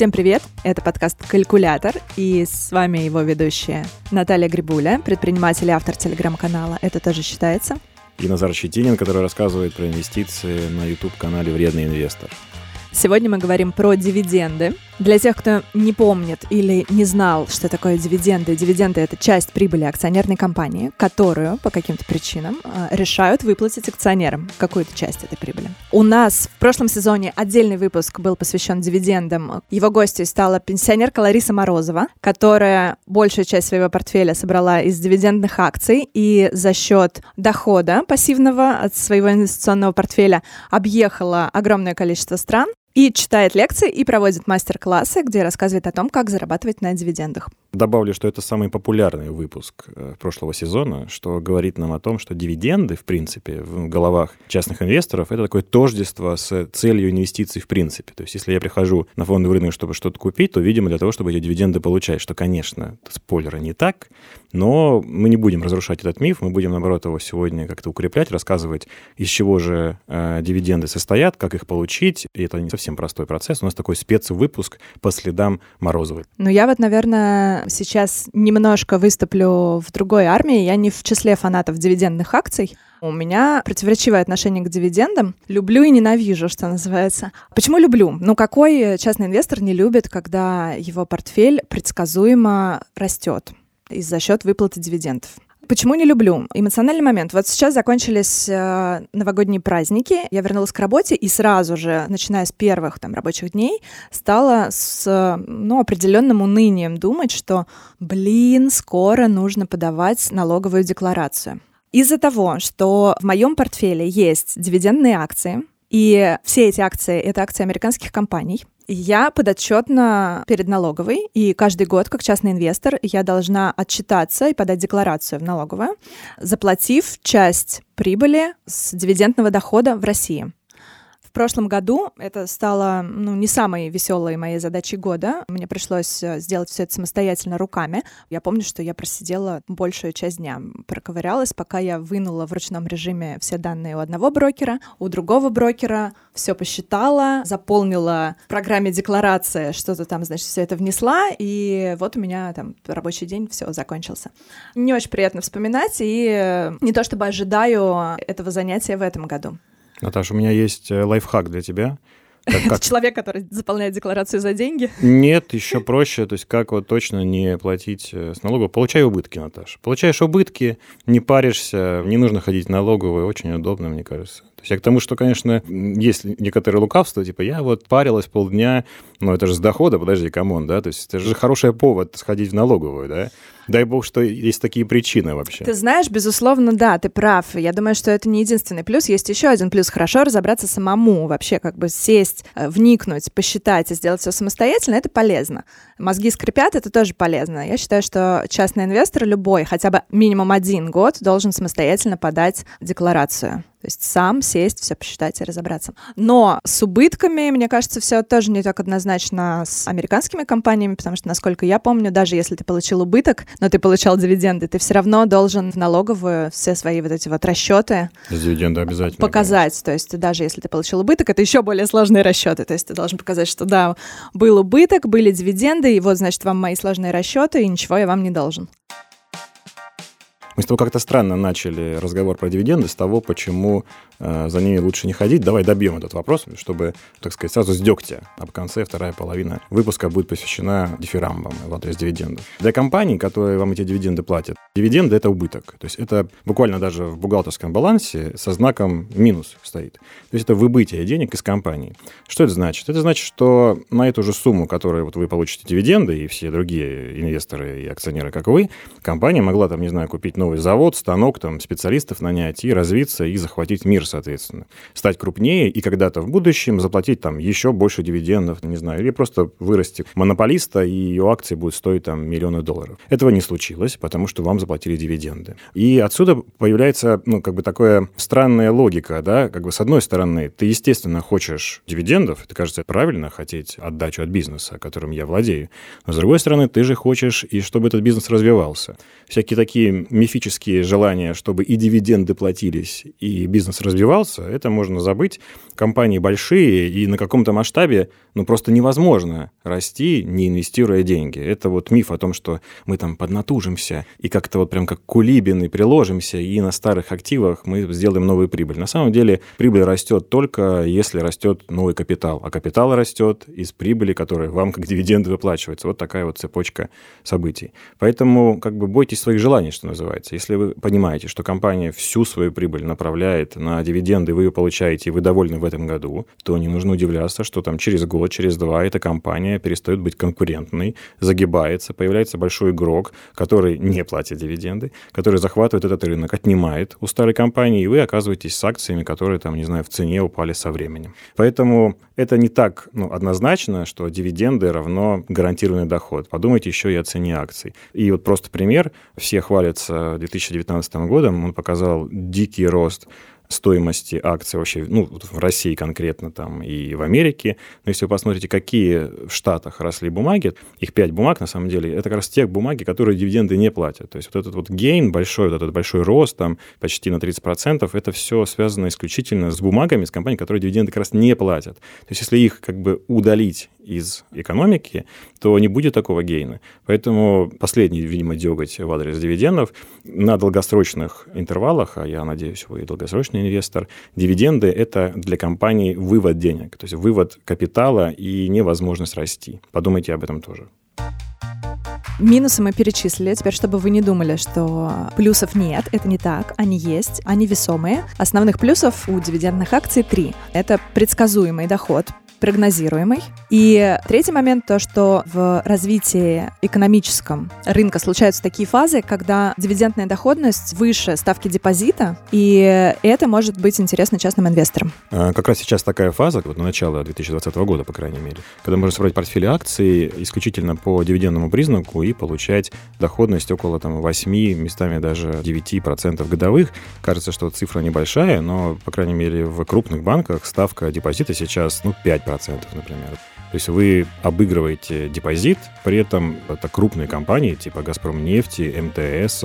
Всем привет! Это подкаст «Калькулятор» и с вами его ведущая Наталья Грибуля, предприниматель и автор телеграм-канала «Это тоже считается». И Назар Щетинин, который рассказывает про инвестиции на YouTube-канале «Вредный инвестор». Сегодня мы говорим про дивиденды. Для тех, кто не помнит или не знал, что такое дивиденды, дивиденды — это часть прибыли акционерной компании, которую по каким-то причинам э, решают выплатить акционерам какую-то часть этой прибыли. У нас в прошлом сезоне отдельный выпуск был посвящен дивидендам. Его гостью стала пенсионерка Лариса Морозова, которая большую часть своего портфеля собрала из дивидендных акций и за счет дохода пассивного от своего инвестиционного портфеля объехала огромное количество стран и читает лекции и проводит мастер-классы, где рассказывает о том, как зарабатывать на дивидендах. Добавлю, что это самый популярный выпуск э, прошлого сезона, что говорит нам о том, что дивиденды, в принципе, в головах частных инвесторов, это такое тождество с целью инвестиций в принципе. То есть, если я прихожу на фондовый рынок, чтобы что-то купить, то, видимо, для того, чтобы эти дивиденды получать, что, конечно, спойлера не так, но мы не будем разрушать этот миф, мы будем, наоборот, его сегодня как-то укреплять, рассказывать, из чего же э, дивиденды состоят, как их получить, и это не совсем простой процесс. У нас такой спецвыпуск по следам Морозовой. Ну, я вот, наверное, сейчас немножко выступлю в другой армии. Я не в числе фанатов дивидендных акций. У меня противоречивое отношение к дивидендам. Люблю и ненавижу, что называется. Почему люблю? Ну, какой частный инвестор не любит, когда его портфель предсказуемо растет? и за счет выплаты дивидендов. Почему не люблю? Эмоциональный момент. Вот сейчас закончились э, новогодние праздники, я вернулась к работе и сразу же, начиная с первых там рабочих дней, стала с ну, определенным унынием думать, что, блин, скоро нужно подавать налоговую декларацию. Из-за того, что в моем портфеле есть дивидендные акции, и все эти акции — это акции американских компаний, я подотчетна перед налоговой, и каждый год, как частный инвестор, я должна отчитаться и подать декларацию в налоговую, заплатив часть прибыли с дивидендного дохода в России. В прошлом году это стало ну, не самой веселой моей задачей года. Мне пришлось э, сделать все это самостоятельно руками. Я помню, что я просидела большую часть дня, проковырялась, пока я вынула в ручном режиме все данные у одного брокера, у другого брокера, все посчитала, заполнила в программе декларация, что-то там, значит, все это внесла, и вот у меня там рабочий день, все, закончился. Не очень приятно вспоминать, и э, не то чтобы ожидаю этого занятия в этом году. Наташа, у меня есть э, лайфхак для тебя. Как, как... Человек, который заполняет декларацию за деньги? Нет, еще проще. То есть как вот точно не платить э, с налогов? Получай убытки, Наташа. Получаешь убытки, не паришься, не нужно ходить в налоговую. Очень удобно, мне кажется. То есть я к тому, что, конечно, есть некоторые лукавства, типа я вот парилась полдня, но это же с дохода, подожди, come on, да? То есть это же хороший повод сходить в налоговую, да? Дай бог, что есть такие причины вообще. Ты знаешь, безусловно, да, ты прав. Я думаю, что это не единственный плюс. Есть еще один плюс. Хорошо разобраться самому, вообще как бы сесть, э, вникнуть, посчитать и сделать все самостоятельно, это полезно. Мозги скрипят, это тоже полезно. Я считаю, что частный инвестор любой, хотя бы минимум один год, должен самостоятельно подать декларацию. То есть сам сесть, все посчитать и разобраться. Но с убытками, мне кажется, все тоже не так однозначно с американскими компаниями, потому что, насколько я помню, даже если ты получил убыток, но ты получал дивиденды, ты все равно должен в налоговую все свои вот эти вот расчеты дивиденды обязательно показать. Конечно. То есть даже если ты получил убыток, это еще более сложные расчеты. То есть ты должен показать, что да, был убыток, были дивиденды, и вот, значит, вам мои сложные расчеты, и ничего я вам не должен. Мы с тобой как-то странно начали разговор про дивиденды с того, почему э, за ними лучше не ходить. Давай добьем этот вопрос, чтобы, так сказать, сразу с дегтя. А в конце вторая половина выпуска будет посвящена дифирамбам в адрес дивидендов. Для компаний, которые вам эти дивиденды платят, дивиденды — это убыток. То есть это буквально даже в бухгалтерском балансе со знаком минус стоит. То есть это выбытие денег из компании. Что это значит? Это значит, что на эту же сумму, которую вот вы получите дивиденды и все другие инвесторы и акционеры, как вы, компания могла там, не знаю, купить новый завод, станок, там, специалистов нанять и развиться, и захватить мир, соответственно. Стать крупнее и когда-то в будущем заплатить там еще больше дивидендов, не знаю, или просто вырасти монополиста, и ее акции будут стоить там миллионы долларов. Этого не случилось, потому что вам заплатили дивиденды. И отсюда появляется, ну, как бы такая странная логика, да, как бы с одной стороны, ты, естественно, хочешь дивидендов, это кажется правильно, хотеть отдачу от бизнеса, которым я владею, но с другой стороны, ты же хочешь, и чтобы этот бизнес развивался. Всякие такие мифы специфические желания, чтобы и дивиденды платились, и бизнес развивался, это можно забыть. Компании большие, и на каком-то масштабе ну, просто невозможно расти, не инвестируя деньги. Это вот миф о том, что мы там поднатужимся, и как-то вот прям как кулибины приложимся, и на старых активах мы сделаем новую прибыль. На самом деле прибыль растет только, если растет новый капитал. А капитал растет из прибыли, которая вам как дивиденды выплачивается. Вот такая вот цепочка событий. Поэтому как бы бойтесь своих желаний, что называется. Если вы понимаете, что компания всю свою прибыль направляет на дивиденды, вы ее получаете, и вы довольны в этом году, то не нужно удивляться, что там через год, через два эта компания перестает быть конкурентной, загибается, появляется большой игрок, который не платит дивиденды, который захватывает этот рынок, отнимает у старой компании, и вы оказываетесь с акциями, которые там, не знаю, в цене упали со временем. Поэтому это не так ну, однозначно, что дивиденды равно гарантированный доход. Подумайте еще и о цене акций. И вот просто пример. Все хвалятся 2019 годом. Он показал дикий рост стоимости акций вообще, ну, в России конкретно там и в Америке. Но если вы посмотрите, какие в Штатах росли бумаги, их пять бумаг, на самом деле, это как раз те бумаги, которые дивиденды не платят. То есть вот этот вот гейн большой, вот этот большой рост, там почти на 30%, это все связано исключительно с бумагами, с компаниями, которые дивиденды как раз не платят. То есть если их как бы удалить из экономики, то не будет такого гейна. Поэтому последний, видимо, деготь в адрес дивидендов на долгосрочных интервалах, а я надеюсь, вы долгосрочный инвестор, дивиденды – это для компании вывод денег, то есть вывод капитала и невозможность расти. Подумайте об этом тоже. Минусы мы перечислили. Теперь, чтобы вы не думали, что плюсов нет, это не так. Они есть, они весомые. Основных плюсов у дивидендных акций три. Это предсказуемый доход, прогнозируемый. И третий момент то, что в развитии экономическом рынка случаются такие фазы, когда дивидендная доходность выше ставки депозита, и это может быть интересно частным инвесторам. А, как раз сейчас такая фаза, вот на начало 2020 года, по крайней мере, когда можно собрать портфель акций исключительно по дивидендному признаку и получать доходность около там, 8, местами даже 9% годовых. Кажется, что цифра небольшая, но, по крайней мере, в крупных банках ставка депозита сейчас ну, 5 5%, например. То есть вы обыгрываете депозит, при этом это крупные компании типа «Газпром нефти», МТС,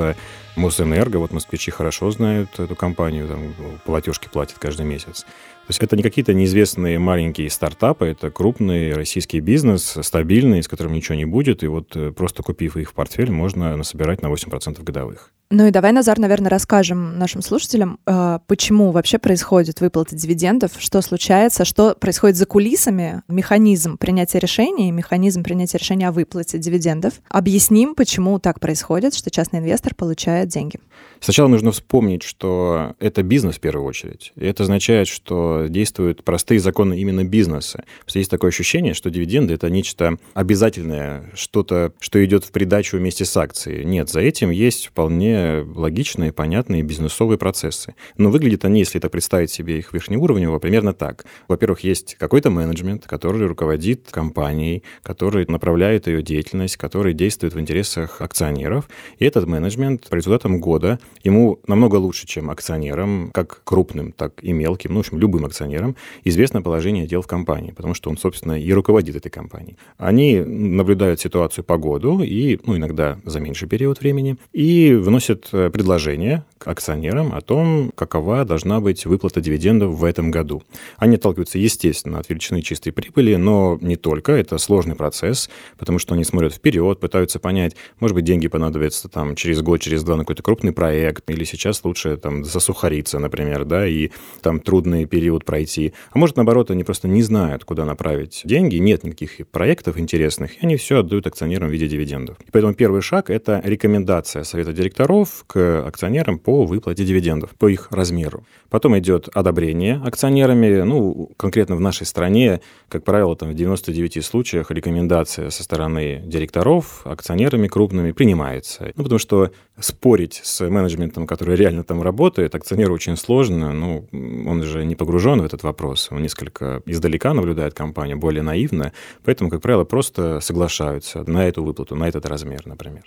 Мосэнерго, вот москвичи хорошо знают эту компанию, там платежки платят каждый месяц. То есть это не какие-то неизвестные маленькие стартапы, это крупный российский бизнес, стабильный, с которым ничего не будет, и вот э, просто купив их в портфель, можно насобирать на 8% годовых. Ну и давай, Назар, наверное, расскажем нашим слушателям, э, почему вообще происходит выплата дивидендов, что случается, что происходит за кулисами, механизм принятия решений, механизм принятия решения о выплате дивидендов. Объясним, почему так происходит, что частный инвестор получает деньги. Сначала нужно вспомнить, что это бизнес в первую очередь. И это означает, что действуют простые законы именно бизнеса. Потому есть такое ощущение, что дивиденды — это нечто обязательное, что-то, что идет в придачу вместе с акцией. Нет, за этим есть вполне логичные, понятные бизнесовые процессы. Но выглядят они, если это представить себе их верхнеуровнево, примерно так. Во-первых, есть какой-то менеджмент, который руководит компанией, который направляет ее деятельность, который действует в интересах акционеров. И этот менеджмент по результатам года ему намного лучше, чем акционерам, как крупным, так и мелким, ну, в общем, любым акционерам, известно положение дел в компании, потому что он, собственно, и руководит этой компанией. Они наблюдают ситуацию по году и, ну, иногда за меньший период времени, и вносят э, предложение к акционерам о том, какова должна быть выплата дивидендов в этом году. Они отталкиваются, естественно, от величины чистой прибыли, но не только, это сложный процесс, потому что они смотрят вперед, пытаются понять, может быть, деньги понадобятся там через год, через два на какой-то крупный проект, или сейчас лучше там засухариться, например, да, и там трудный период пройти. А может, наоборот, они просто не знают, куда направить деньги, нет никаких проектов интересных, и они все отдают акционерам в виде дивидендов. И поэтому первый шаг – это рекомендация совета директоров к акционерам по выплате дивидендов, по их размеру. Потом идет одобрение акционерами, ну, конкретно в нашей стране, как правило, там в 99 случаях рекомендация со стороны директоров акционерами крупными принимается. Ну, потому что спорить с менеджментом, который реально там работает, акционеру очень сложно. Ну, он же не погружен в этот вопрос. Он несколько издалека наблюдает компанию, более наивно. Поэтому, как правило, просто соглашаются на эту выплату, на этот размер, например.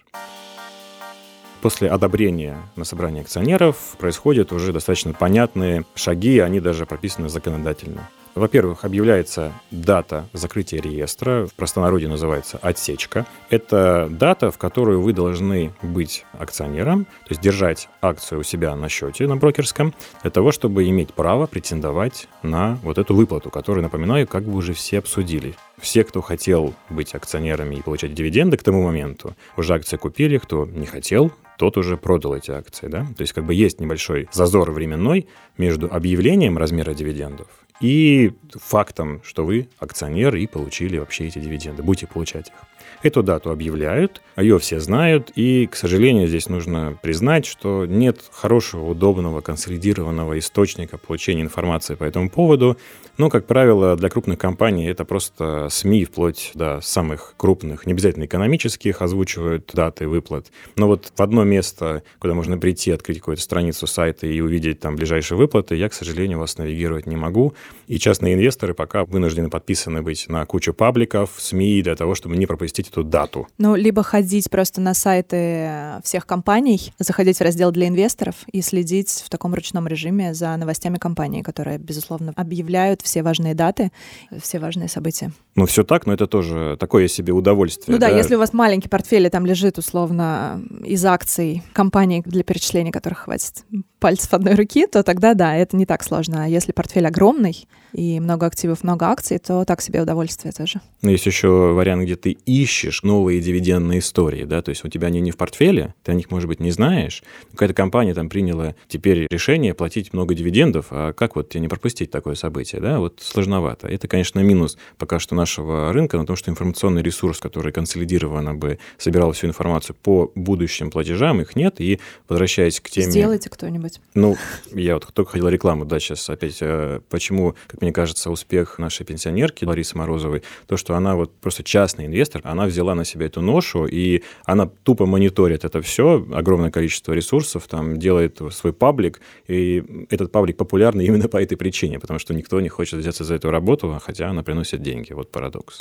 После одобрения на собрании акционеров происходят уже достаточно понятные шаги, они даже прописаны законодательно. Во-первых, объявляется дата закрытия реестра, в простонародье называется отсечка. Это дата, в которую вы должны быть акционером, то есть держать акцию у себя на счете на брокерском, для того, чтобы иметь право претендовать на вот эту выплату, которую, напоминаю, как бы уже все обсудили. Все, кто хотел быть акционерами и получать дивиденды к тому моменту, уже акции купили, кто не хотел, тот уже продал эти акции, да? То есть как бы есть небольшой зазор временной между объявлением размера дивидендов и фактом, что вы акционер и получили вообще эти дивиденды, будете получать их. Эту дату объявляют, ее все знают, и, к сожалению, здесь нужно признать, что нет хорошего, удобного, консолидированного источника получения информации по этому поводу. Но, как правило, для крупных компаний это просто СМИ, вплоть до самых крупных, не обязательно экономических, озвучивают даты выплат. Но вот в одно место, куда можно прийти, открыть какую-то страницу сайта и увидеть там ближайшие выплаты, я, к сожалению, вас навигировать не могу. И частные инвесторы пока вынуждены подписаны быть на кучу пабликов, СМИ для того, чтобы не пропустить эту дату. Ну, либо ходить просто на сайты всех компаний, заходить в раздел для инвесторов и следить в таком ручном режиме за новостями компании, которые, безусловно, объявляют все важные даты, все важные события. Ну, все так, но это тоже такое себе удовольствие. Ну да, да, если у вас маленький портфель, и там лежит условно из акций компаний, для перечисления которых хватит пальцев одной руки, то тогда да, это не так сложно. А если портфель огромный и много активов, много акций, то так себе удовольствие тоже. Но есть еще вариант, где ты ищешь новые дивидендные истории, да, то есть у тебя они не в портфеле, ты о них, может быть, не знаешь. Какая-то компания там приняла теперь решение платить много дивидендов, а как вот тебе не пропустить такое событие, да, вот сложновато. Это, конечно, минус пока что нашего рынка, на том, что информационный ресурс, который консолидированно бы собирал всю информацию по будущим платежам, их нет, и возвращаясь к теме... Сделайте кто-нибудь. Ну, я вот только хотел рекламу дать сейчас опять. Э, почему, как мне кажется, успех нашей пенсионерки Ларисы Морозовой, то, что она вот просто частный инвестор, она взяла на себя эту ношу, и она тупо мониторит это все, огромное количество ресурсов, там делает свой паблик, и этот паблик популярный именно по этой причине, потому что никто не хочет взяться за эту работу, хотя она приносит деньги. Вот парадокс.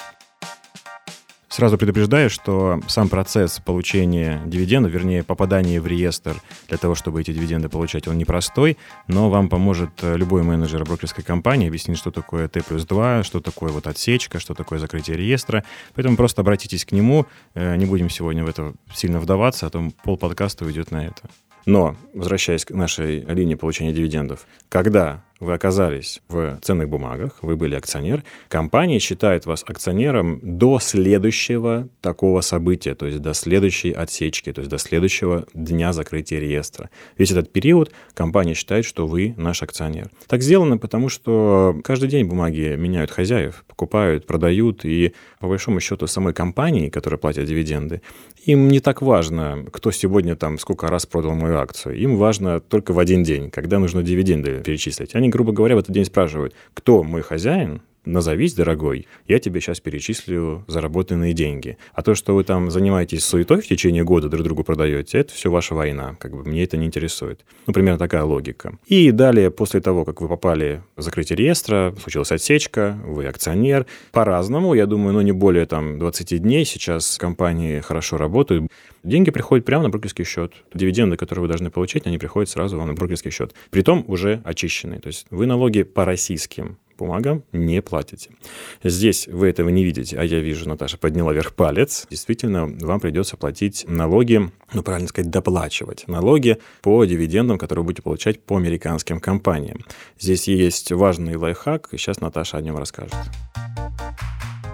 Сразу предупреждаю, что сам процесс получения дивидендов, вернее, попадания в реестр для того, чтобы эти дивиденды получать, он непростой, но вам поможет э, любой менеджер брокерской компании объяснить, что такое Т плюс 2, что такое вот отсечка, что такое закрытие реестра. Поэтому просто обратитесь к нему. Э, не будем сегодня в это сильно вдаваться, а то пол подкаста уйдет на это. Но, возвращаясь к нашей линии получения дивидендов, когда вы оказались в ценных бумагах, вы были акционер, компания считает вас акционером до следующего такого события, то есть до следующей отсечки, то есть до следующего дня закрытия реестра. Весь этот период компания считает, что вы наш акционер. Так сделано, потому что каждый день бумаги меняют хозяев, покупают, продают, и по большому счету самой компании, которая платит дивиденды, им не так важно, кто сегодня там сколько раз продал мою акцию. Им важно только в один день, когда нужно дивиденды перечислить. Они, грубо говоря, в этот день спрашивают, кто мой хозяин, назовись, дорогой, я тебе сейчас перечислю заработанные деньги. А то, что вы там занимаетесь суетой в течение года, друг другу продаете, это все ваша война. Как бы мне это не интересует. Ну, примерно такая логика. И далее, после того, как вы попали в закрытие реестра, случилась отсечка, вы акционер. По-разному, я думаю, ну, не более там 20 дней сейчас компании хорошо работают. Деньги приходят прямо на брокерский счет. Дивиденды, которые вы должны получить, они приходят сразу вам на брокерский счет. Притом уже очищенные. То есть вы налоги по российским бумагам не платите. Здесь вы этого не видите, а я вижу, Наташа подняла вверх палец. Действительно, вам придется платить налоги, ну, правильно сказать, доплачивать налоги по дивидендам, которые вы будете получать по американским компаниям. Здесь есть важный лайфхак, и сейчас Наташа о нем расскажет.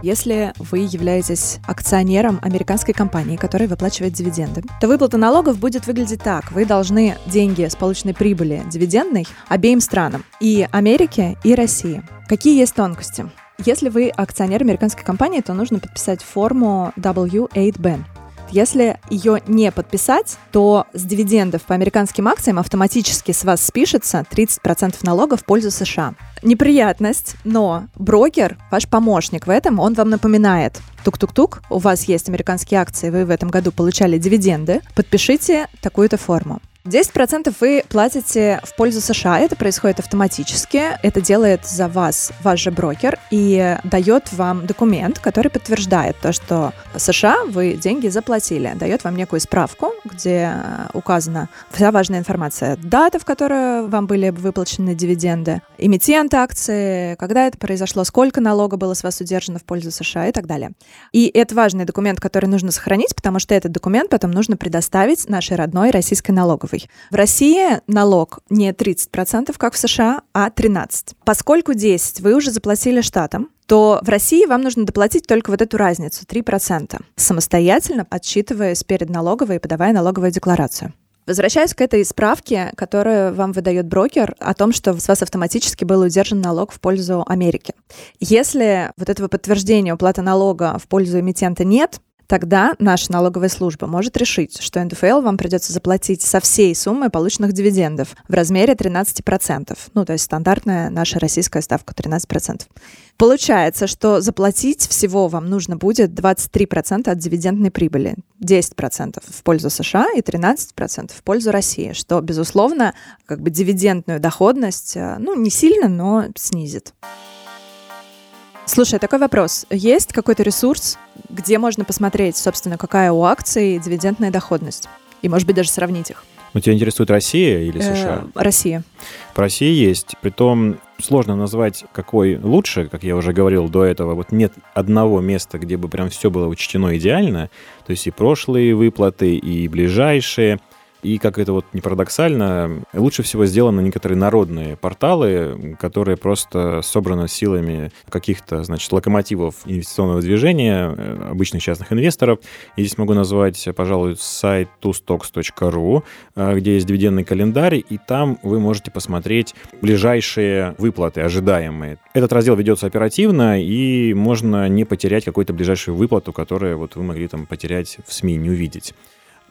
Если вы являетесь акционером американской компании, которая выплачивает дивиденды, то выплата налогов будет выглядеть так. Вы должны деньги с полученной прибыли дивидендной обеим странам, и Америке, и России. Какие есть тонкости? Если вы акционер американской компании, то нужно подписать форму W8BEN. Если ее не подписать, то с дивидендов по американским акциям автоматически с вас спишется 30% налога в пользу США. Неприятность, но брокер, ваш помощник в этом, он вам напоминает, тук-тук-тук, у вас есть американские акции, вы в этом году получали дивиденды, подпишите такую-то форму. 10% вы платите в пользу США. Это происходит автоматически. Это делает за вас ваш же брокер и дает вам документ, который подтверждает то, что США вы деньги заплатили. Дает вам некую справку, где указана вся важная информация. Дата, в которую вам были выплачены дивиденды, эмитент акции, когда это произошло, сколько налога было с вас удержано в пользу США и так далее. И это важный документ, который нужно сохранить, потому что этот документ потом нужно предоставить нашей родной российской налоговой. В России налог не 30%, как в США, а 13%. Поскольку 10 вы уже заплатили штатам, то в России вам нужно доплатить только вот эту разницу, 3%, самостоятельно отчитываясь перед налоговой и подавая налоговую декларацию. Возвращаясь к этой справке, которую вам выдает брокер о том, что с вас автоматически был удержан налог в пользу Америки. Если вот этого подтверждения уплаты налога в пользу эмитента нет, тогда наша налоговая служба может решить, что НДФЛ вам придется заплатить со всей суммы полученных дивидендов в размере 13%. Ну, то есть стандартная наша российская ставка 13%. Получается, что заплатить всего вам нужно будет 23% от дивидендной прибыли, 10% в пользу США и 13% в пользу России, что, безусловно, как бы дивидендную доходность, э, ну, не сильно, но снизит. Слушай, такой вопрос. Есть какой-то ресурс, где можно посмотреть, собственно, какая у акций дивидендная доходность? И, может быть, даже сравнить их? Ну, тебя интересует Россия или э, США? Россия. В России есть. Притом сложно назвать, какой лучше, как я уже говорил до этого. Вот нет одного места, где бы прям все было учтено идеально. То есть и прошлые выплаты, и ближайшие – и, как это вот не парадоксально, лучше всего сделаны некоторые народные порталы, которые просто собраны силами каких-то, значит, локомотивов инвестиционного движения, э, обычных частных инвесторов. И здесь могу назвать, пожалуй, сайт twostocks.ru, э, где есть дивидендный календарь, и там вы можете посмотреть ближайшие выплаты, ожидаемые. Этот раздел ведется оперативно, и можно не потерять какую-то ближайшую выплату, которую вот вы могли там потерять в СМИ, не увидеть.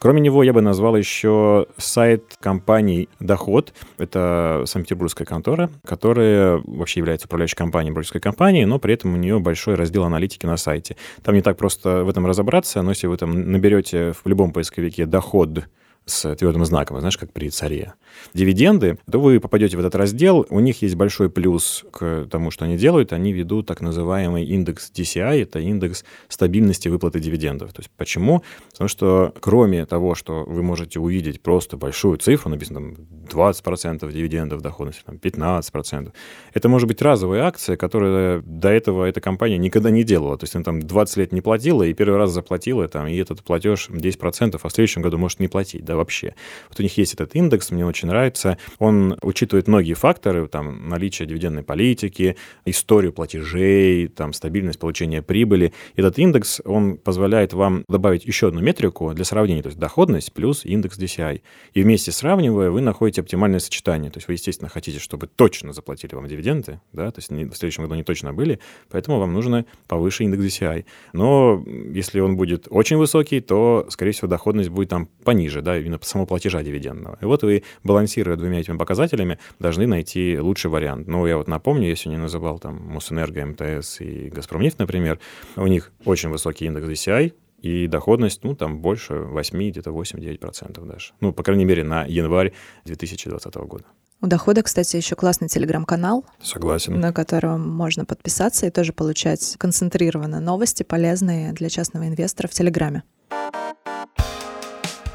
Кроме него я бы назвал еще сайт компании «Доход». Это санкт-петербургская контора, которая вообще является управляющей компанией брокерской компании, но при этом у нее большой раздел аналитики на сайте. Там не так просто в этом разобраться, но если вы там наберете в любом поисковике «Доход», с твердым знаком, знаешь, как при царе. Дивиденды, то вы попадете в этот раздел. У них есть большой плюс к тому, что они делают. Они ведут так называемый индекс DCI, это индекс стабильности выплаты дивидендов. То есть почему? Потому что кроме того, что вы можете увидеть просто большую цифру, написано там 20% дивидендов доходности, там 15%, это может быть разовая акция, которая до этого эта компания никогда не делала. То есть она там 20 лет не платила и первый раз заплатила, там, и этот платеж 10%, а в следующем году может не платить вообще. Вот у них есть этот индекс, мне очень нравится. Он учитывает многие факторы, там, наличие дивидендной политики, историю платежей, там, стабильность получения прибыли. Этот индекс, он позволяет вам добавить еще одну метрику для сравнения, то есть доходность плюс индекс DCI. И вместе сравнивая, вы находите оптимальное сочетание. То есть вы, естественно, хотите, чтобы точно заплатили вам дивиденды, да, то есть в следующем году они точно были, поэтому вам нужно повыше индекс DCI. Но если он будет очень высокий, то, скорее всего, доходность будет там пониже, да, именно самого платежа дивидендного. И вот вы, балансируя двумя этими показателями, должны найти лучший вариант. Ну, я вот напомню, я сегодня называл там Мосэнерго, МТС и Газпромнефть, например, у них очень высокий индекс DCI, и доходность, ну, там больше 8, где-то 8-9% даже. Ну, по крайней мере, на январь 2020 года. У дохода, кстати, еще классный телеграм-канал. Согласен. На котором можно подписаться и тоже получать концентрированно новости, полезные для частного инвестора в Телеграме.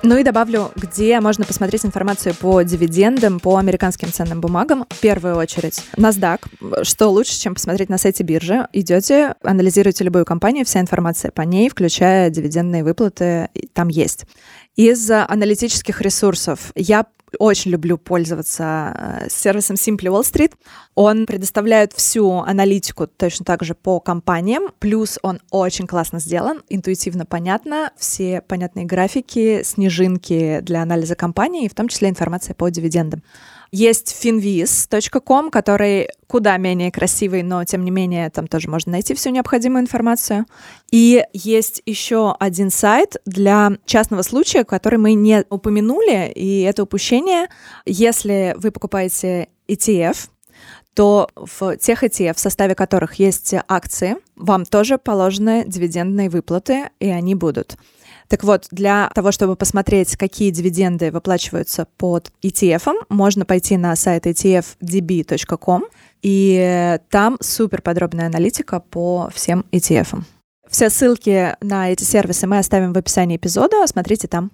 Ну и добавлю, где можно посмотреть информацию по дивидендам, по американским ценным бумагам. В первую очередь NASDAQ. Что лучше, чем посмотреть на сайте биржи? Идете, анализируете любую компанию, вся информация по ней, включая дивидендные выплаты, там есть. Из аналитических ресурсов я очень люблю пользоваться э, сервисом Simply Wall Street. Он предоставляет всю аналитику точно так же по компаниям, плюс он очень классно сделан, интуитивно понятно, все понятные графики, снежинки для анализа компании, в том числе информация по дивидендам. Есть finviz.com, который куда менее красивый, но тем не менее там тоже можно найти всю необходимую информацию. И есть еще один сайт для частного случая, который мы не упомянули, и это упущение. Если вы покупаете ETF, то в тех ETF, в составе которых есть акции, вам тоже положены дивидендные выплаты, и они будут. Так вот, для того, чтобы посмотреть, какие дивиденды выплачиваются под ETF, можно пойти на сайт etfdb.com, и там супер подробная аналитика по всем ETF. Все ссылки на эти сервисы мы оставим в описании эпизода, смотрите там.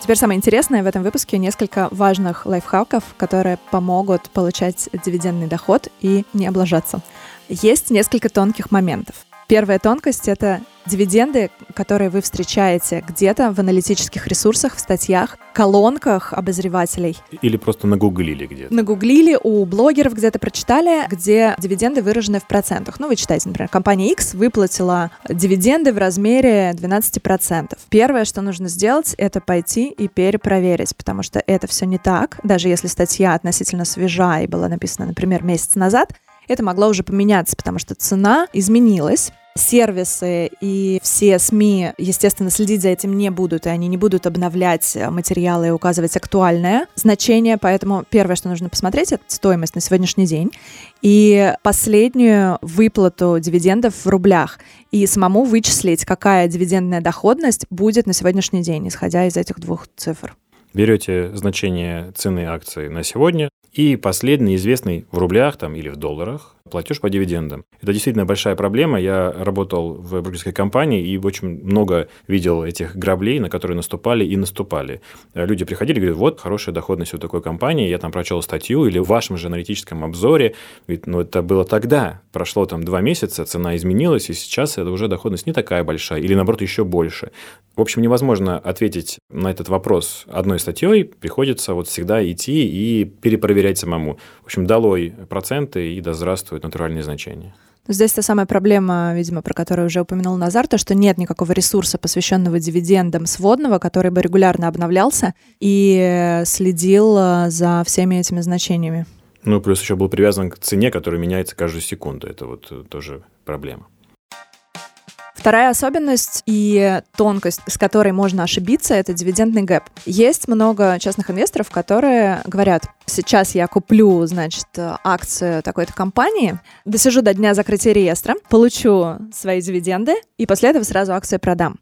Теперь самое интересное в этом выпуске несколько важных лайфхаков, которые помогут получать дивидендный доход и не облажаться. Есть несколько тонких моментов. Первая тонкость — это дивиденды, которые вы встречаете где-то в аналитических ресурсах, в статьях, колонках обозревателей. Или просто нагуглили где-то. Нагуглили, у блогеров где-то прочитали, где дивиденды выражены в процентах. Ну, вы читаете, например, компания X выплатила дивиденды в размере 12%. Первое, что нужно сделать, это пойти и перепроверить, потому что это все не так. Даже если статья относительно свежа и была написана, например, месяц назад, это могло уже поменяться, потому что цена изменилась. Сервисы и все СМИ, естественно, следить за этим не будут, и они не будут обновлять материалы и указывать актуальное значение, поэтому первое, что нужно посмотреть, это стоимость на сегодняшний день и последнюю выплату дивидендов в рублях. И самому вычислить, какая дивидендная доходность будет на сегодняшний день, исходя из этих двух цифр. Берете значение цены акции на сегодня и последний известный в рублях там, или в долларах платеж по дивидендам. Это действительно большая проблема. Я работал в брокерской компании и очень много видел этих граблей, на которые наступали и наступали. Люди приходили и говорят, вот, хорошая доходность у такой компании, я там прочел статью или в вашем же аналитическом обзоре. Ведь, ну, это было тогда, прошло там два месяца, цена изменилась, и сейчас это уже доходность не такая большая, или наоборот еще больше. В общем, невозможно ответить на этот вопрос одной статьей, приходится вот всегда идти и перепроверять самому. В общем, долой проценты и да здравствует присутствуют натуральные значения. Здесь та самая проблема, видимо, про которую уже упомянул Назар, то, что нет никакого ресурса, посвященного дивидендам сводного, который бы регулярно обновлялся и следил э, за всеми этими значениями. Ну, плюс еще был привязан к цене, которая меняется каждую секунду. Это вот э, тоже проблема. Вторая особенность и тонкость, с которой можно ошибиться, это дивидендный гэп. Есть много частных инвесторов, которые говорят, сейчас я куплю, значит, акцию такой-то компании, досижу до дня закрытия реестра, получу свои дивиденды и после этого сразу акцию продам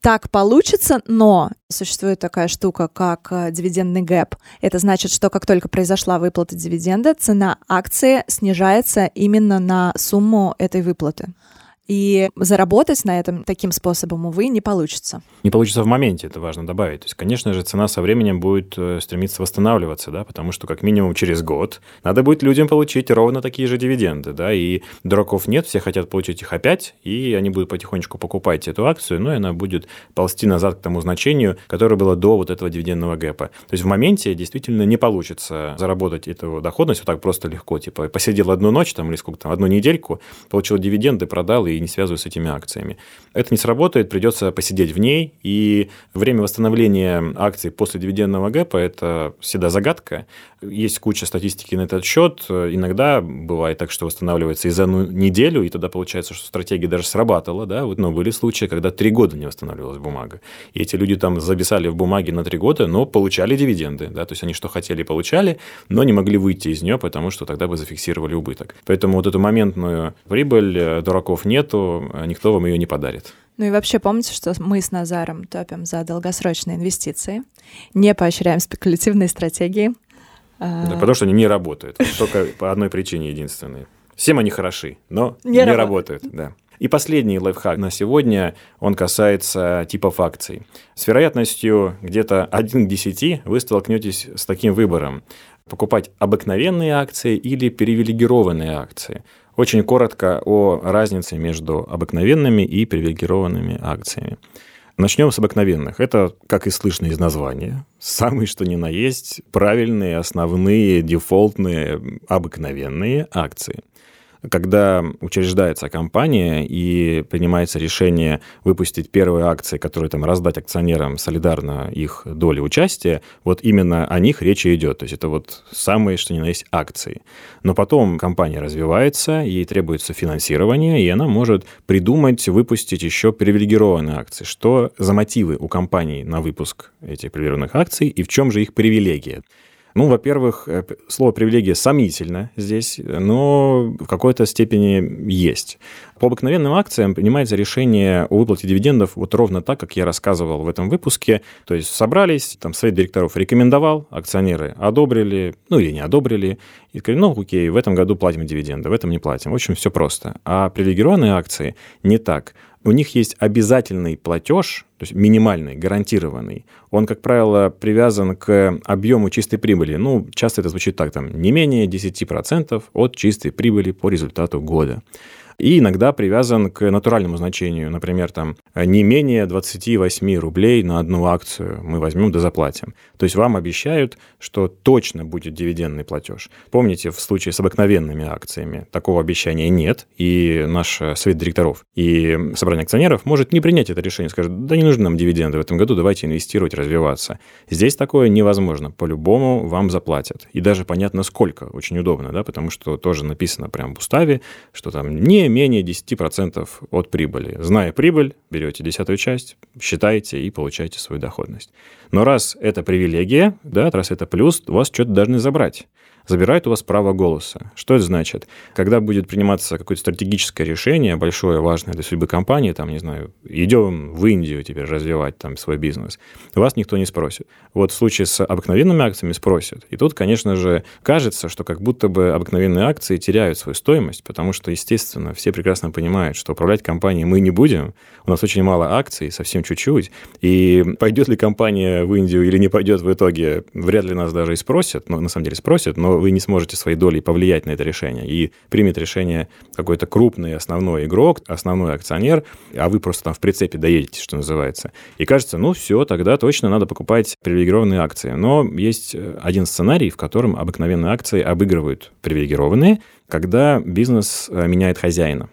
так получится, но существует такая штука, как дивидендный гэп. Это значит, что как только произошла выплата дивиденда, цена акции снижается именно на сумму этой выплаты. И заработать на этом таким способом, увы, не получится. Не получится в моменте, это важно добавить. То есть, конечно же, цена со временем будет э, стремиться восстанавливаться, да, потому что как минимум через год надо будет людям получить ровно такие же дивиденды, да, и дураков нет, все хотят получить их опять, и они будут потихонечку покупать эту акцию, но и она будет ползти назад к тому значению, которое было до вот этого дивидендного гэпа. То есть в моменте действительно не получится заработать эту доходность вот так просто легко, типа посидел одну ночь там или сколько там, одну недельку, получил дивиденды, продал и и не связываю с этими акциями. Это не сработает, придется посидеть в ней, и время восстановления акций после дивидендного гэпа – это всегда загадка. Есть куча статистики на этот счет. Иногда бывает так, что восстанавливается и за неделю, и тогда получается, что стратегия даже срабатывала. Да? Но были случаи, когда три года не восстанавливалась бумага. И эти люди там записали в бумаге на три года, но получали дивиденды. Да? То есть они что хотели, получали, но не могли выйти из нее, потому что тогда бы зафиксировали убыток. Поэтому вот эту моментную прибыль э, дураков нету, а никто вам ее не подарит. Ну и вообще помните, что мы с Назаром топим за долгосрочные инвестиции, не поощряем спекулятивные стратегии. Да, потому что они не работают. Только по одной причине единственной. Всем они хороши, но не, не работают. Да. И последний лайфхак на сегодня, он касается типов акций. С вероятностью где-то 1 к 10 вы столкнетесь с таким выбором. Покупать обыкновенные акции или привилегированные акции. Очень коротко о разнице между обыкновенными и привилегированными акциями. Начнем с обыкновенных. Это, как и слышно из названия, самые что ни на есть правильные, основные, дефолтные, обыкновенные акции – когда учреждается компания и принимается решение выпустить первые акции, которые там раздать акционерам солидарно их доли участия, вот именно о них речь идет. То есть это вот самые, что ни на есть, акции. Но потом компания развивается, ей требуется финансирование, и она может придумать, выпустить еще привилегированные акции. Что за мотивы у компании на выпуск этих привилегированных акций и в чем же их привилегия? Ну, во-первых, э, слово привилегия сомнительно здесь, но в какой-то степени есть. По обыкновенным акциям принимается решение о выплате дивидендов вот ровно так, как я рассказывал в этом выпуске. То есть собрались, там совет директоров рекомендовал, акционеры одобрили, ну или не одобрили, и сказали, ну окей, в этом году платим дивиденды, в этом не платим. В общем, все просто. А привилегированные акции не так у них есть обязательный платеж, то есть минимальный, гарантированный. Он, как правило, привязан к объему чистой прибыли. Ну, часто это звучит так, там, не менее 10% от чистой прибыли по результату года и иногда привязан к натуральному значению. Например, там не менее 28 рублей на одну акцию мы возьмем да заплатим. То есть вам обещают, что точно будет дивидендный платеж. Помните, в случае с обыкновенными акциями такого обещания нет, и наш совет директоров и собрание акционеров может не принять это решение, скажет, да не нужны нам дивиденды в этом году, давайте инвестировать, развиваться. Здесь такое невозможно, по-любому вам заплатят. И даже понятно сколько, очень удобно, да, потому что тоже написано прямо в уставе, что там не менее 10% от прибыли. Зная прибыль, берете десятую часть, считаете и получаете свою доходность. Но раз это привилегия, да, раз это плюс, у вас что-то должны забрать забирает у вас право голоса. Что это значит? Когда будет приниматься какое-то стратегическое решение, большое, важное для судьбы компании, там, не знаю, идем в Индию теперь развивать там свой бизнес, вас никто не спросит. Вот в случае с обыкновенными акциями спросят. И тут, конечно же, кажется, что как будто бы обыкновенные акции теряют свою стоимость, потому что, естественно, все прекрасно понимают, что управлять компанией мы не будем, у нас очень мало акций, совсем чуть-чуть, и пойдет ли компания в Индию или не пойдет в итоге, вряд ли нас даже и спросят, ну, на самом деле спросят, но вы не сможете своей долей повлиять на это решение. И примет решение какой-то крупный основной игрок, основной акционер, а вы просто там в прицепе доедете, что называется. И кажется, ну все, тогда точно надо покупать привилегированные акции. Но есть э, один сценарий, в котором обыкновенные акции обыгрывают привилегированные, когда бизнес э, меняет хозяина.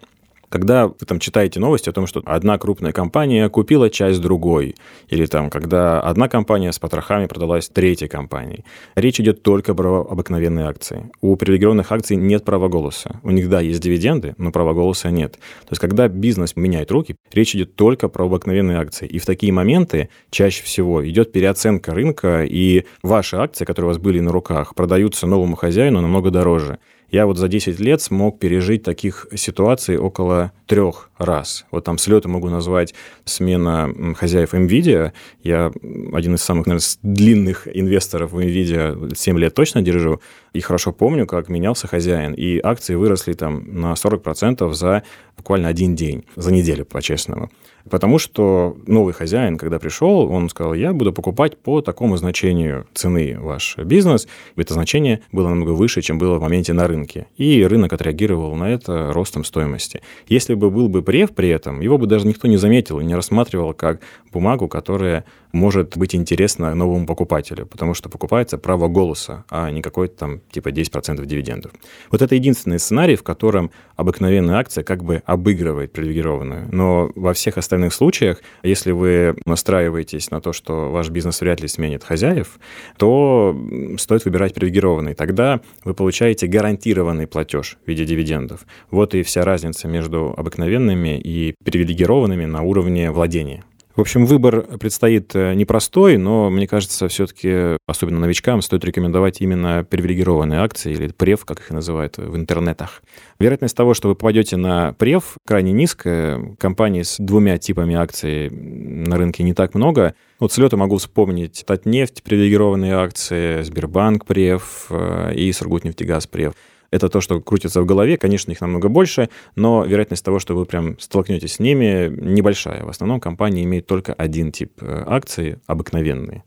Когда вы там читаете новости о том, что одна крупная компания купила часть другой, или там, когда одна компания с потрохами продалась третьей компании, речь идет только про обыкновенные акции. У привилегированных акций нет права голоса. У них, да, есть дивиденды, но права голоса нет. То есть, когда бизнес меняет руки, речь идет только про обыкновенные акции. И в такие моменты чаще всего идет переоценка рынка, и ваши акции, которые у вас были на руках, продаются новому хозяину намного дороже. Я вот за 10 лет смог пережить таких ситуаций около трех раз. Вот там слеты могу назвать смена хозяев NVIDIA. Я один из самых, наверное, длинных инвесторов в NVIDIA 7 лет точно держу. И хорошо помню, как менялся хозяин. И акции выросли там на 40% за буквально один день, за неделю, по-честному. Потому что новый хозяин, когда пришел, он сказал, я буду покупать по такому значению цены ваш бизнес. Это значение было намного выше, чем было в моменте на рынке. И рынок отреагировал на это ростом стоимости. Если бы был бы прев при этом, его бы даже никто не заметил и не рассматривал как бумагу, которая может быть интересна новому покупателю, потому что покупается право голоса, а не какой-то там типа 10% дивидендов. Вот это единственный сценарий, в котором обыкновенная акция как бы обыгрывает привилегированную. Но во всех остальных случаях, если вы настраиваетесь на то, что ваш бизнес вряд ли сменит хозяев, то стоит выбирать привилегированный. Тогда вы получаете гарантированный платеж в виде дивидендов. Вот и вся разница между обыкновенными и привилегированными на уровне владения. В общем, выбор предстоит э, непростой, но, мне кажется, все-таки, особенно новичкам, стоит рекомендовать именно привилегированные акции, или прев, как их называют в интернетах. Вероятность того, что вы попадете на прев, крайне низкая. Компаний с двумя типами акций на рынке не так много. Вот с лета могу вспомнить Татнефть, привилегированные акции, Сбербанк прев э, и Сургутнефтегаз прев это то, что крутится в голове. Конечно, их намного больше, но вероятность того, что вы прям столкнетесь с ними, небольшая. В основном компании имеют только один тип э, акций, обыкновенные.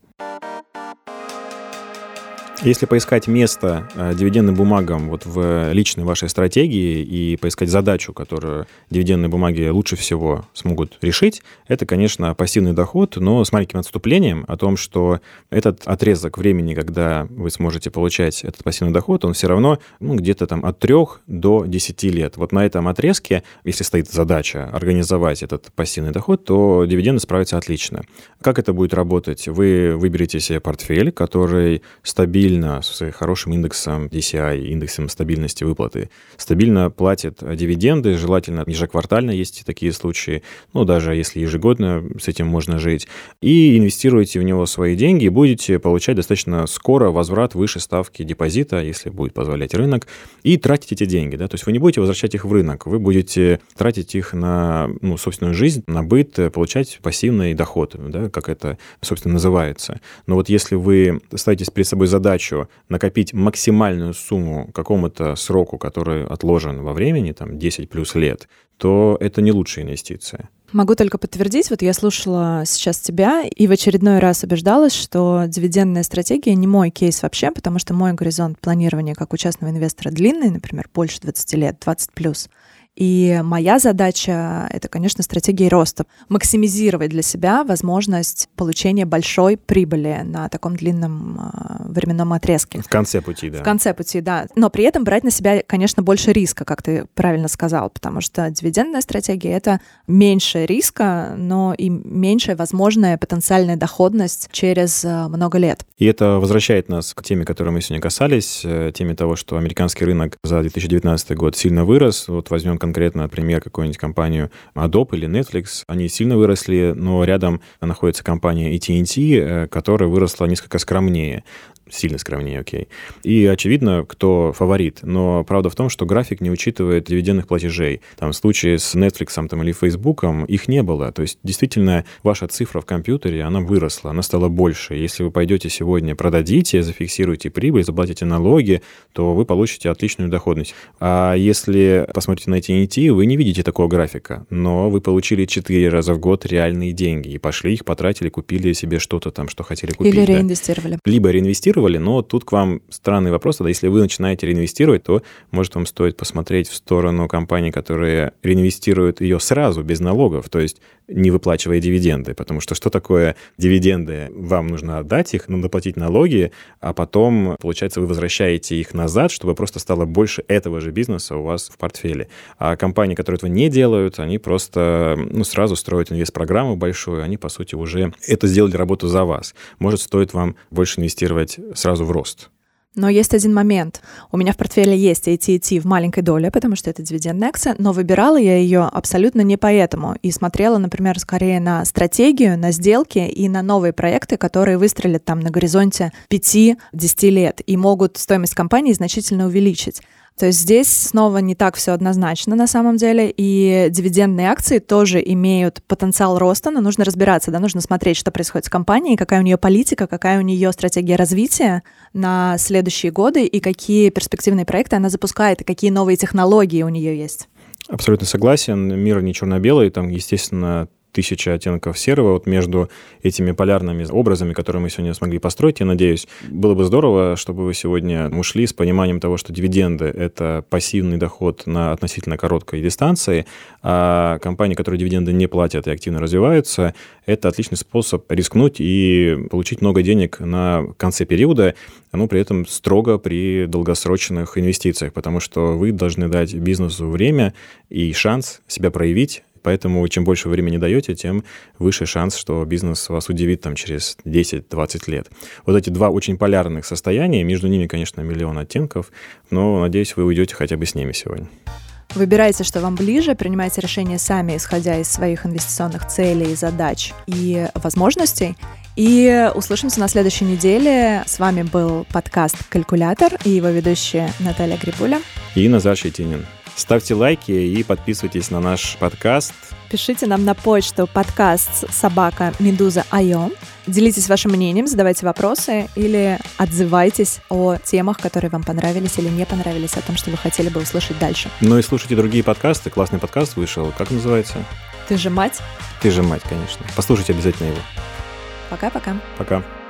Если поискать место э, дивидендным бумагам вот в личной вашей стратегии и поискать задачу, которую дивидендные бумаги лучше всего смогут решить, это, конечно, пассивный доход, но с маленьким отступлением о том, что этот отрезок времени, когда вы сможете получать этот пассивный доход, он все равно ну, где-то там от 3 до 10 лет. Вот на этом отрезке, если стоит задача организовать этот пассивный доход, то дивиденды справятся отлично. Как это будет работать? Вы выберете себе портфель, который стабильно с хорошим индексом DCI, индексом стабильности выплаты, стабильно платит дивиденды, желательно ежеквартально есть такие случаи, ну, даже если ежегодно с этим можно жить, и инвестируете в него свои деньги, и будете получать достаточно скоро возврат выше ставки депозита, если будет позволять рынок, и тратить эти деньги, да, то есть вы не будете возвращать их в рынок, вы будете тратить их на, ну, собственную жизнь, на быт, получать пассивный доход, да, как это, собственно, называется. Но вот если вы ставите перед собой задачу накопить максимальную сумму какому-то сроку, который отложен во времени, там 10 плюс лет, то это не лучшая инвестиция. Могу только подтвердить, вот я слушала сейчас тебя и в очередной раз убеждалась, что дивидендная стратегия не мой кейс вообще, потому что мой горизонт планирования как у частного инвестора длинный, например, больше 20 лет, 20 плюс. И моя задача — это, конечно, стратегия роста. Максимизировать для себя возможность получения большой прибыли на таком длинном э, временном отрезке. В конце пути, да. В конце пути, да. Но при этом брать на себя, конечно, больше риска, как ты правильно сказал, потому что дивидендная стратегия — это меньше риска, но и меньшая возможная потенциальная доходность через э, много лет. И это возвращает нас к теме, которой мы сегодня касались, э, теме того, что американский рынок за 2019 год сильно вырос. Вот возьмем конкретно, например, какую-нибудь компанию Adobe или Netflix, они сильно выросли, но рядом находится компания AT&T, э, которая выросла несколько скромнее сильно скромнее, окей. И очевидно, кто фаворит. Но правда в том, что график не учитывает дивидендных платежей. Там в случае с Netflix там, или Facebook их не было. То есть действительно ваша цифра в компьютере, она выросла, она стала больше. Если вы пойдете сегодня, продадите, зафиксируете прибыль, заплатите налоги, то вы получите отличную доходность. А если посмотрите на TNT, вы не видите такого графика, но вы получили 4 раза в год реальные деньги и пошли их потратили, купили себе что-то там, что хотели купить. Или реинвестировали. Да. Либо реинвестировали, реинвестировали, но тут к вам странный вопрос, тогда если вы начинаете реинвестировать, то, может, вам стоит посмотреть в сторону компаний, которые реинвестируют ее сразу, без налогов, то есть не выплачивая дивиденды, потому что что такое дивиденды? Вам нужно отдать их, надо платить налоги, а потом, получается, вы возвращаете их назад, чтобы просто стало больше этого же бизнеса у вас в портфеле. А компании, которые этого не делают, они просто ну, сразу строят инвест-программу большую, они, по сути, уже это сделали работу за вас. Может, стоит вам больше инвестировать сразу в рост. Но есть один момент. У меня в портфеле есть AT&T в маленькой доле, потому что это дивидендная акция, но выбирала я ее абсолютно не поэтому. И смотрела, например, скорее на стратегию, на сделки и на новые проекты, которые выстрелят там на горизонте 5-10 лет и могут стоимость компании значительно увеличить. То есть здесь снова не так все однозначно на самом деле, и дивидендные акции тоже имеют потенциал роста, но нужно разбираться, да, нужно смотреть, что происходит с компанией, какая у нее политика, какая у нее стратегия развития на следующие годы, и какие перспективные проекты она запускает, и какие новые технологии у нее есть. Абсолютно согласен. Мир не черно-белый. Там, естественно, тысяча оттенков серого вот между этими полярными образами, которые мы сегодня смогли построить, я надеюсь. Было бы здорово, чтобы вы сегодня ушли с пониманием того, что дивиденды — это пассивный доход на относительно короткой дистанции, а компании, которые дивиденды не платят и активно развиваются, это отличный способ рискнуть и получить много денег на конце периода, но при этом строго при долгосрочных инвестициях, потому что вы должны дать бизнесу время и шанс себя проявить, Поэтому чем больше времени даете, тем выше шанс, что бизнес вас удивит там через 10-20 лет. Вот эти два очень полярных состояния, между ними, конечно, миллион оттенков, но, надеюсь, вы уйдете хотя бы с ними сегодня. Выбирайте, что вам ближе, принимайте решения сами, исходя из своих инвестиционных целей, задач и возможностей. И услышимся на следующей неделе. С вами был подкаст «Калькулятор» и его ведущая Наталья Грибуля. И Назар Щетинин. Ставьте лайки и подписывайтесь на наш подкаст. Пишите нам на почту подкаст собака медуза айо. Делитесь вашим мнением, задавайте вопросы или отзывайтесь о темах, которые вам понравились или не понравились, о том, что вы хотели бы услышать дальше. Ну и слушайте другие подкасты. Классный подкаст вышел. Как называется? Ты же мать? Ты же мать, конечно. Послушайте обязательно его. Пока-пока. Пока. -пока. Пока.